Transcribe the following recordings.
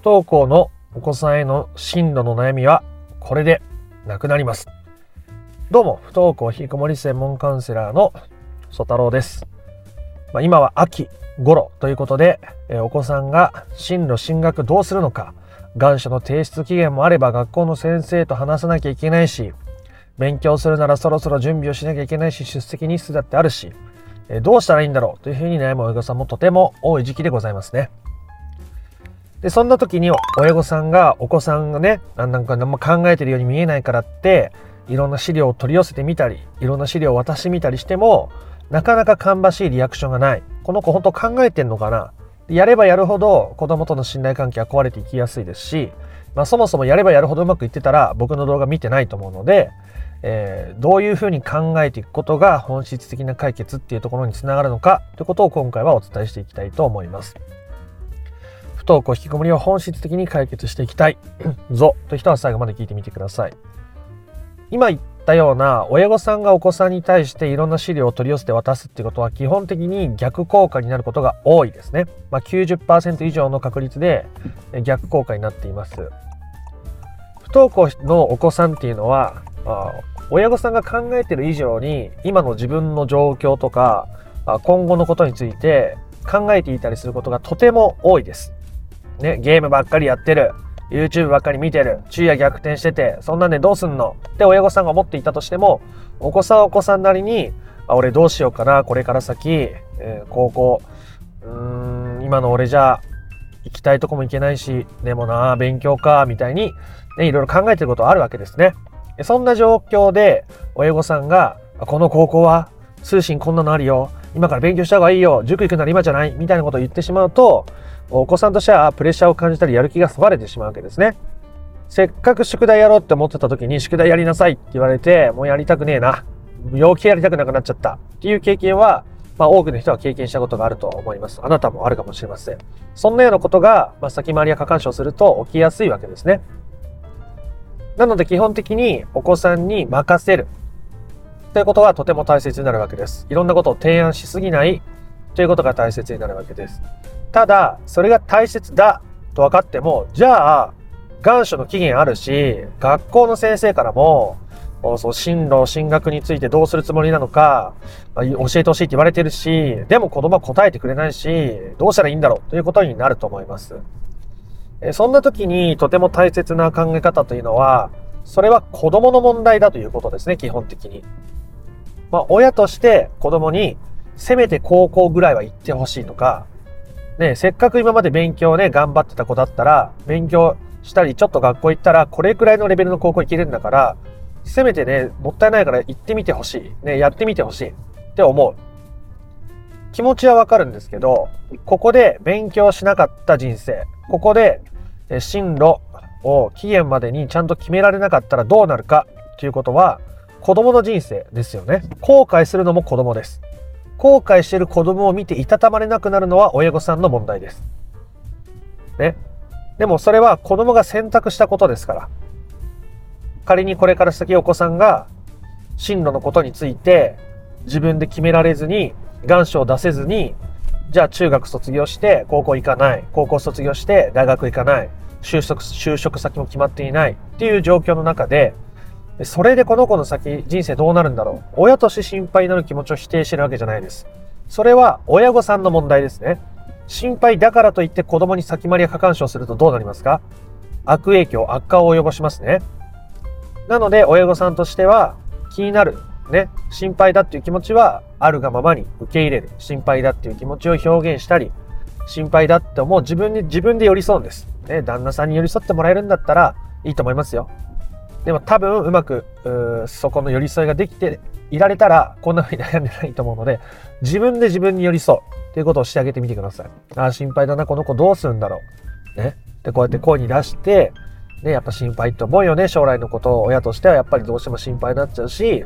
不登校のお子さんへの進路の悩みはこれでなくなります。どうも、不登校引きこもり専門カウンセラーの曽太郎です。まあ、今は秋頃ということで、えお子さんが進路進学どうするのか、願書の提出期限もあれば学校の先生と話さなきゃいけないし、勉強するならそろそろ準備をしなきゃいけないし、出席日数だってあるし、えどうしたらいいんだろうというふうに悩む親御さんもとても多い時期でございますね。で、そんな時に親御さんがお子さんがね、なんか何も考えてるように見えないからって、いろんな資料を取り寄せてみたり、いろんな資料を渡してみたりしても、なかなか芳しいリアクションがない。この子本当考えてんのかな？やればやるほど子供との信頼関係は壊れていきやすいですし、まあ、そもそもやればやるほどうまくいってたら僕の動画見てないと思うので、えー、どういうふうに考えていくことが本質的な解決っていうところにつながるのかということを今回はお伝えしていきたいと思います。不登校引きこもりを本質的に解決していきたい ぞという人は最後まで聞いてみてください。今言ったような親御さんがお子さんに対していろんな資料を取り寄せて渡すっていうことは基本的に逆効果になることが多いですね。まあ、90%以上の確率で逆効果になっています。不登校のお子さんっていうのは親御さんが考えてる以上に今の自分の状況とか今後のことについて考えていたりすることがとても多いです。ね、ゲームばっかりやってる。YouTube ばっかり見てる。昼夜逆転してて、そんなんでどうすんの？って親御さんが思っていたとしても、お子さんはお子さんなりに、あ、俺どうしようかな、これから先、えー、高校、うーん、今の俺じゃ行きたいとこも行けないし、でもな、勉強か、みたいに、ね、いろいろ考えてることあるわけですね。そんな状況で、親御さんが、この高校は通信こんなのあるよ。今から勉強した方がいいよ。塾行くなら今じゃないみたいなことを言ってしまうと、お子さんとしてはプレッシャーを感じたりやる気がそがれてしまうわけですね。せっかく宿題やろうって思ってた時に宿題やりなさいって言われて、もうやりたくねえな。陽気やりたくなくなっちゃったっていう経験は、まあ多くの人は経験したことがあると思います。あなたもあるかもしれません。そんなようなことが、まあ、先回りや過干渉すると起きやすいわけですね。なので基本的にお子さんに任せるということがとても大切になるわけです。いろんなことを提案しすぎないということが大切になるわけです。ただ、それが大切だと分かっても、じゃあ、願書の期限あるし、学校の先生からも、そう進路、進学についてどうするつもりなのか、教えてほしいって言われてるし、でも子供は答えてくれないし、どうしたらいいんだろうということになると思います。そんな時にとても大切な考え方というのは、それは子供の問題だということですね、基本的に。まあ、親として子供に、せめて高校ぐらいは行ってほしいとか、ね、せっかく今まで勉強ね、頑張ってた子だったら、勉強したり、ちょっと学校行ったら、これくらいのレベルの高校行けるんだから、せめてね、もったいないから行ってみてほしい。ね、やってみてほしい。って思う。気持ちはわかるんですけど、ここで勉強しなかった人生、ここで進路を期限までにちゃんと決められなかったらどうなるかということは、子供の人生ですよね。後悔するのも子供です。後悔している子供を見ていたたまれなくなるのは親御さんの問題です。ね。でもそれは子供が選択したことですから。仮にこれから先お子さんが進路のことについて自分で決められずに願書を出せずにじゃあ中学卒業して高校行かない。高校卒業して大学行かない。就職、就職先も決まっていないっていう状況の中で、それでこの子の先、人生どうなるんだろう。親として心配になる気持ちを否定してるわけじゃないです。それは親御さんの問題ですね。心配だからといって子供に先回りや過干渉するとどうなりますか？悪影響、悪化を及ぼしますね。なので親御さんとしては気になるね、心配だっていう気持ちはあるがままに受け入れる。心配だっていう気持ちを表現したり、心配だって思う自分に自分で寄り添うんです。ね、旦那さんに寄り添ってもらえるんだったらいいと思いますよ。でも多分うまくそこの寄り添いができていられたらこんな風に悩んでないと思うので自分で自分に寄り添うっていうことをしてあげてみてください。ああ、心配だな、この子どうするんだろう。ね。で、こうやって声に出して、ね、やっぱ心配って思うよね。将来のことを親としてはやっぱりどうしても心配になっちゃうし、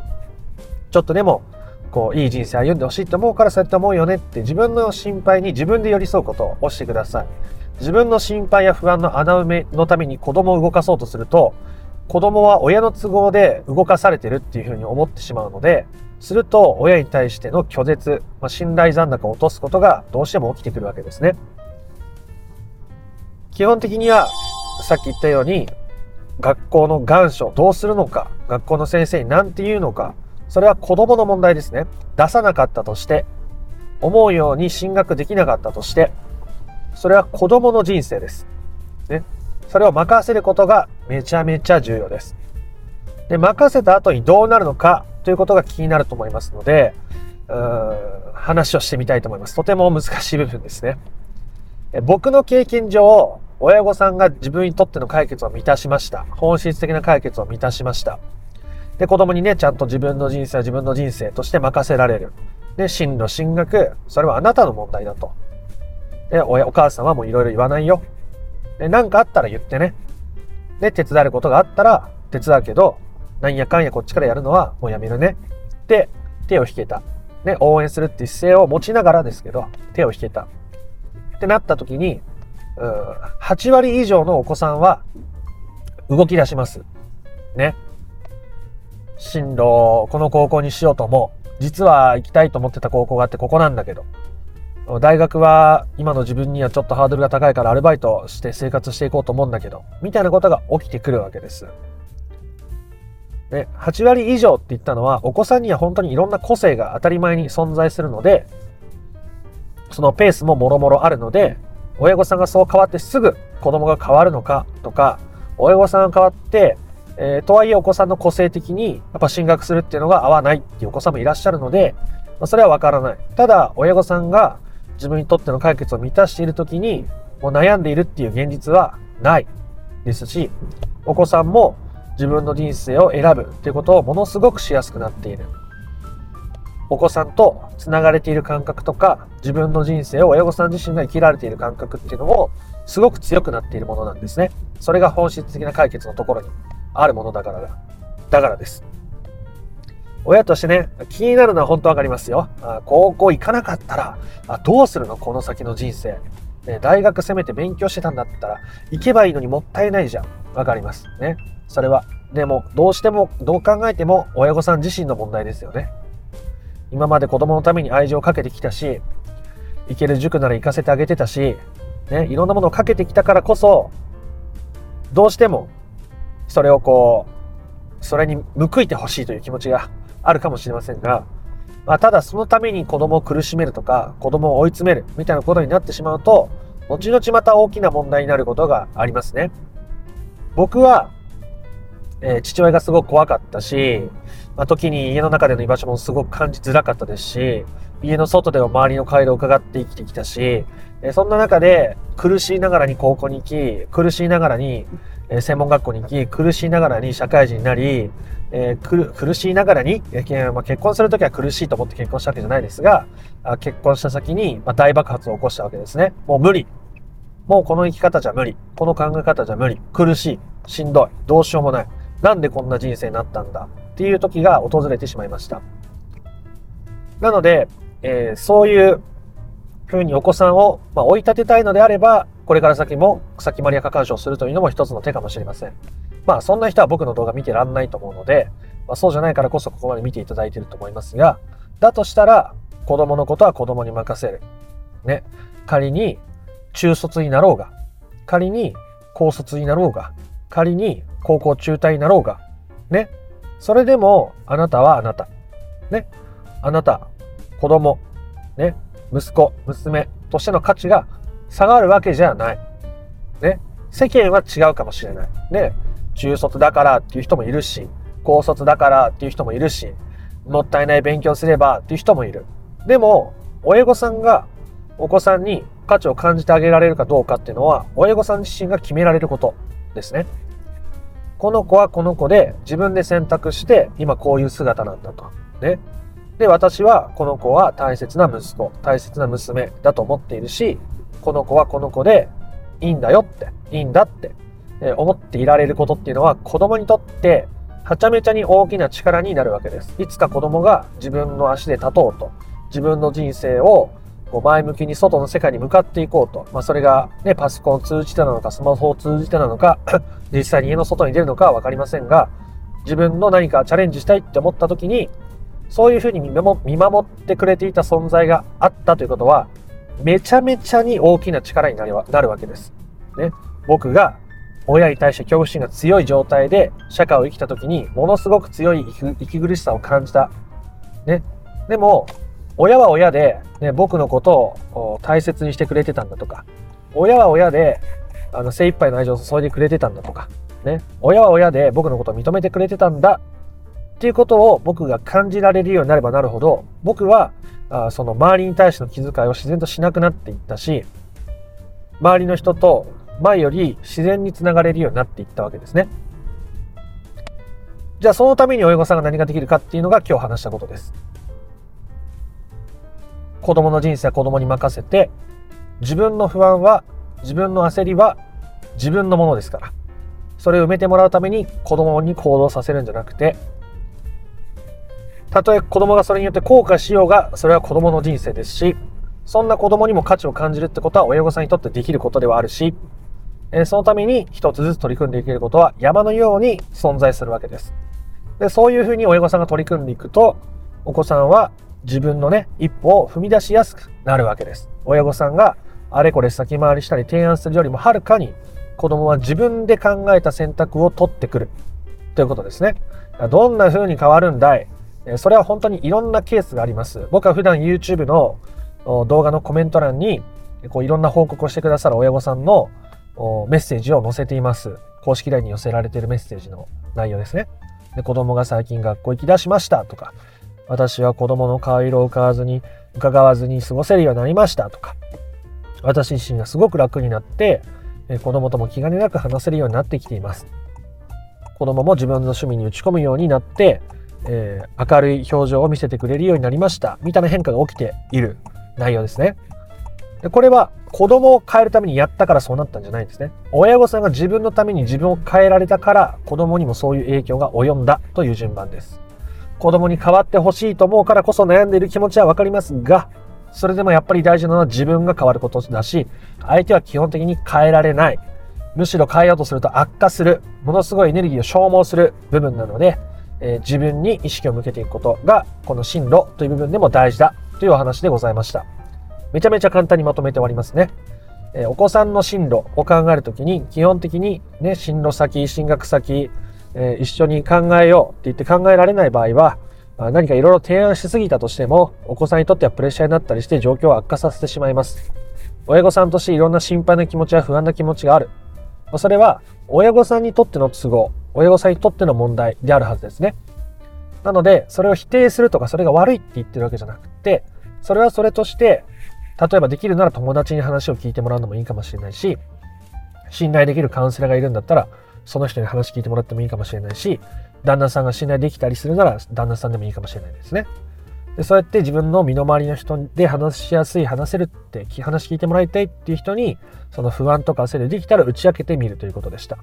ちょっとでも、こう、いい人生歩んでほしいと思うからそうやって思うよねって自分の心配に自分で寄り添うことをしてください。自分の心配や不安の穴埋めのために子供を動かそうとすると、子供は親の都合で動かされてるっていうふうに思ってしまうので、すると親に対しての拒絶、まあ、信頼残高を落とすことがどうしても起きてくるわけですね。基本的には、さっき言ったように、学校の願書どうするのか、学校の先生に何て言うのか、それは子供の問題ですね。出さなかったとして、思うように進学できなかったとして、それは子供の人生です。ね。それを任せることがめちゃめちゃ重要です。で、任せた後にどうなるのかということが気になると思いますので、うーん話をしてみたいと思います。とても難しい部分ですね。僕の経験上、親御さんが自分にとっての解決を満たしました。本質的な解決を満たしました。で、子供にね、ちゃんと自分の人生は自分の人生として任せられる。で、進路、進学、それはあなたの問題だと。で、親、お母さんはもういろいろ言わないよ。で、何かあったら言ってね。で、手伝えることがあったら手伝うけど、なんやかんやこっちからやるのはもうやめるね。で、手を引けた。ね、応援するっていう姿勢を持ちながらですけど、手を引けた。ってなった時に、うん8割以上のお子さんは動き出します。ね。進路を、この高校にしようと思う。実は行きたいと思ってた高校があってここなんだけど。大学は今の自分にはちょっとハードルが高いからアルバイトして生活していこうと思うんだけど、みたいなことが起きてくるわけです。で、8割以上って言ったのは、お子さんには本当にいろんな個性が当たり前に存在するので、そのペースももろもろあるので、親御さんがそう変わってすぐ子供が変わるのかとか、親御さんが変わって、えー、とはいえお子さんの個性的にやっぱ進学するっていうのが合わないっていうお子さんもいらっしゃるので、まあ、それはわからない。ただ、親御さんが自分にとっての解決を満たしている時に、もう悩んでいるっていう現実はないですし、お子さんも自分の人生を選ぶっていうことをものすごくしやすくなっている。お子さんと繋がれている感覚とか、自分の人生を親御さん自身が生きられている感覚っていうのも、すごく強くなっているものなんですね。それが本質的な解決のところにあるものだからだ。だからです。親としてね、気になるのは本当わかりますよ。高校行かなかったら、どうするの？この先の人生。ね、大学せめて勉強してたんだったら、行けばいいのにもったいないじゃん。わかります。ね。それは。でも、どうしても、どう考えても、親御さん自身の問題ですよね。今まで子供のために愛情をかけてきたし、行ける塾なら行かせてあげてたし、ね、いろんなものをかけてきたからこそ、どうしても、それをこう、それに報いてほしいという気持ちがあるかもしれませんが、まあ、ただそのために子供を苦しめるとか、子供を追い詰めるみたいなことになってしまうと、後々また大きな問題になることがありますね。僕は、えー、父親がすごく怖かったし、まあ、時に家の中での居場所もすごく感じづらかったですし、家の外では周りの回路を伺って生きてきたし、えー、そんな中で苦しいながらに高校に行き、苦しいながらに、え、専門学校に行き、苦しいながらに社会人になり、えー、苦しいながらに、まあ、結婚するときは苦しいと思って結婚したわけじゃないですが、結婚した先に、まあ、大爆発を起こしたわけですね。もう無理。もうこの生き方じゃ無理。この考え方じゃ無理。苦しい。しんどい。どうしようもない。なんでこんな人生になったんだっていう時が訪れてしまいました。なので、えー、そういうふうにお子さんを、まあ、追い立てたいのであれば、これから先も草木マリア過干渉するというのも一つの手かもしれません。まあそんな人は僕の動画見てらんないと思うので、まあ、そうじゃないからこそここまで見ていただいていると思いますが、だとしたら子供のことは子供に任せる。ね。仮に中卒になろうが、仮に高卒になろうが、仮に高校中退になろうが、ね。それでも、あなたはあなた。ね。あなた、子供、ね。息子、娘としての価値が下がるわけじゃない。ね。世間は違うかもしれない。ね。中卒だからっていう人もいるし、高卒だからっていう人もいるし、もったいない勉強すればっていう人もいる。でも、親御さんがお子さんに価値を感じてあげられるかどうかっていうのは、親御さん自身が決められることですね。この子はこの子で自分で選択して今こういう姿なんだと。ね。で、私はこの子は大切な息子、大切な娘だと思っているし、この子はこの子でいいんだよって、いいんだって思っていられることっていうのは子供にとってはちゃめちゃに大きな力になるわけです。いつか子供が自分の足で立とうと、自分の人生をこう前向きに外の世界に向かっていこうと。まあ、それがね、パソコンを通じてなのか、スマホを通じてなのか、実際に家の外に出るのかはわかりませんが、自分の何かチャレンジしたいって思った時に、そういうふうに見守ってくれていた存在があったということは、めちゃめちゃに大きな力になるわけです。ね、僕が親に対して恐怖心が強い状態で社会を生きた時にものすごく強い息苦しさを感じた。ね。でも、親は親で、ね、僕のことを大切にしてくれてたんだとか、親は親で、あの、精一杯の愛情を注いでくれてたんだとか、ね。親は親で僕のことを認めてくれてたんだっていうことを僕が感じられるようになればなるほど、僕は、あその周りに対しての気遣いを自然としなくなっていったし、周りの人と前より自然につながれるようになっていったわけですね。じゃあそのために親御さんが何ができるかっていうのが今日話したことです。子供の人生は子供に任せて、自分の不安は、自分の焦りは自分のものですから。それを埋めてもらうために子供に行動させるんじゃなくて、たとえ子供がそれによって後悔しようが、それは子供の人生ですし、そんな子供にも価値を感じるってことは親御さんにとってできることではあるし、えそのために一つずつ取り組んでいけることは山のように存在するわけです。で、そういうふうに親御さんが取り組んでいくと、お子さんは自分のね、一歩を踏み出しやすくなるわけです。親御さんがあれこれ先回りしたり提案するよりもはるかに子供は自分で考えた選択を取ってくるということですね。どんな風に変わるんだいそれは本当にいろんなケースがあります。僕は普段 YouTube の動画のコメント欄にこういろんな報告をしてくださる親御さんのメッセージを載せています。公式 LINE に寄せられているメッセージの内容ですね。で子供が最近学校行き出しましたとか、私は子供の顔色を伺わずに、伺わずに過ごせるようになりましたとか、私自身がすごく楽になって、子供とも気兼ねなく話せるようになってきています。子供も自分の趣味に打ち込むようになって、えー、明るい表情を見せてくれるようになりました。みたいな変化が起きている内容ですね。でこれは子供を変えるためにやったからそうなったんじゃないんですね。親御さんが自分のために自分を変えられたから子供にもそういう影響が及んだという順番です。子供に変わってほしいと思うからこそ悩んでいる気持ちはわかりますが、それでもやっぱり大事なのは自分が変わることだし、相手は基本的に変えられない。むしろ変えようとすると悪化する。ものすごいエネルギーを消耗する部分なので、えー、自分に意識を向けていくことが、この進路という部分でも大事だというお話でございました。めちゃめちゃ簡単にまとめておりますね。えお子さんの進路を考えるときに、基本的にね、進路先、進学先、えー、一緒に考えようって言って考えられない場合は、何かいろいろ提案しすぎたとしても、お子さんにとってはプレッシャーになったりして状況を悪化させてしまいます。親御さんとしていろんな心配な気持ちや不安な気持ちがある。それは、親御さんにとっての都合、親御さんにとっての問題であるはずですね。なので、それを否定するとか、それが悪いって言ってるわけじゃなくて、それはそれとして、例えばできるなら友達に話を聞いてもらうのもいいかもしれないし、信頼できるカウンセラーがいるんだったら、その人に話聞いてもらってもいいかもしれないし、旦那さんが信頼できたりするなら、旦那さんでもいいかもしれないですね。でそうやって自分の身の回りの人で話しやすい、話せるって、話聞いてもらいたいっていう人に、その不安とか焦りできたら打ち明けてみるということでした。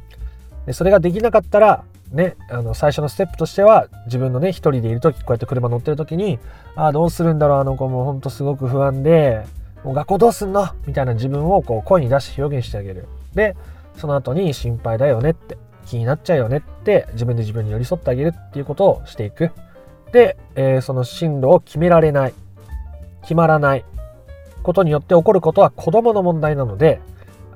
でそれができなかったら、ね、あの最初のステップとしては自分のね一人でいる時こうやって車乗ってる時にああどうするんだろうあの子もほんとすごく不安でもう学校どうすんの？みたいな自分をこう声に出して表現してあげる。で、その後に心配だよねって、気になっちゃうよねって自分で自分に寄り添ってあげるっていうことをしていく。で、えー、その進路を決められない、決まらないことによって起こることは子供の問題なので、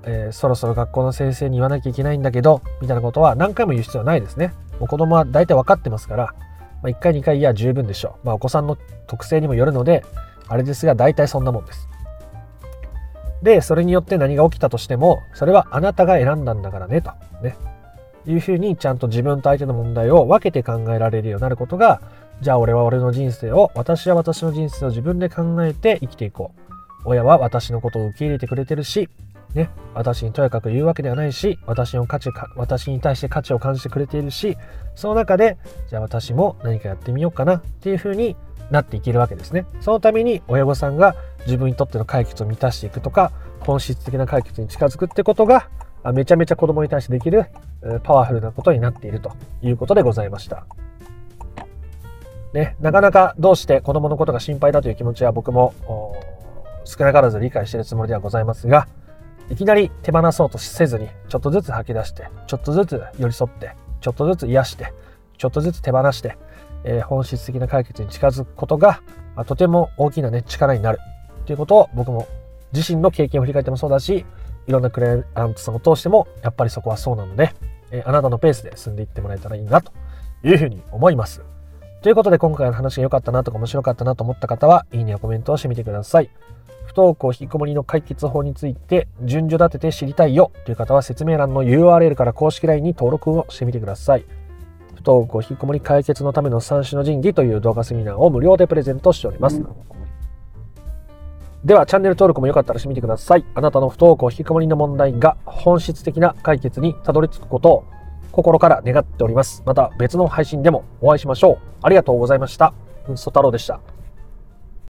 えー、そろそろ学校の先生に言わなきゃいけないんだけど、みたいなことは何回も言う必要はないですね。もう子供は大体分かってますから、まあ、1回2回いや十分でしょう。まあお子さんの特性にもよるので、あれですが大体そんなもんです。で、それによって何が起きたとしても、それはあなたが選んだんだからね、と。ね。いうふうにちゃんと自分と相手の問題を分けて考えられるようになることが、じゃあ俺は俺の人生を、私は私の人生を自分で考えて生きていこう。親は私のことを受け入れてくれてるし、ね、私にとやかく言うわけではないし、私の価値か、私に対して価値を感じてくれているし、その中で、じゃあ私も何かやってみようかなっていうふうになっていけるわけですね。そのために親御さんが自分にとっての解決を満たしていくとか、本質的な解決に近づくってことが、めちゃめちゃ子供に対してできるパワフルなことになっているということでございました。ね、なかなかどうして子供のことが心配だという気持ちは僕も少なからず理解しているつもりではございますが、いきなり手放そうとせずに、ちょっとずつ吐き出して、ちょっとずつ寄り添って、ちょっとずつ癒して、ちょっとずつ手放して、えー、本質的な解決に近づくことが、まあ、とても大きなね、力になるということを僕も自身の経験を振り返ってもそうだし、いろんなクライアントさんを通しても、やっぱりそこはそうなので、えあなたのペースで進んでいってもらえたらいいなというふうに思います。ということで今回の話が良かったなとか面白かったなと思った方は、いいねやコメントをしてみてください。不登校引きこもりの解決法について順序立てて知りたいよという方は説明欄の URL から公式 LINE に登録をしてみてください。不登校引きこもり解決のための三種の神器という動画セミナーを無料でプレゼントしております。では、チャンネル登録もよかったらしてみてください。あなたの不登校引きこもりの問題が本質的な解決にたどり着くことを心から願っております。また別の配信でもお会いしましょう。ありがとうございました。うんソ太郎でした。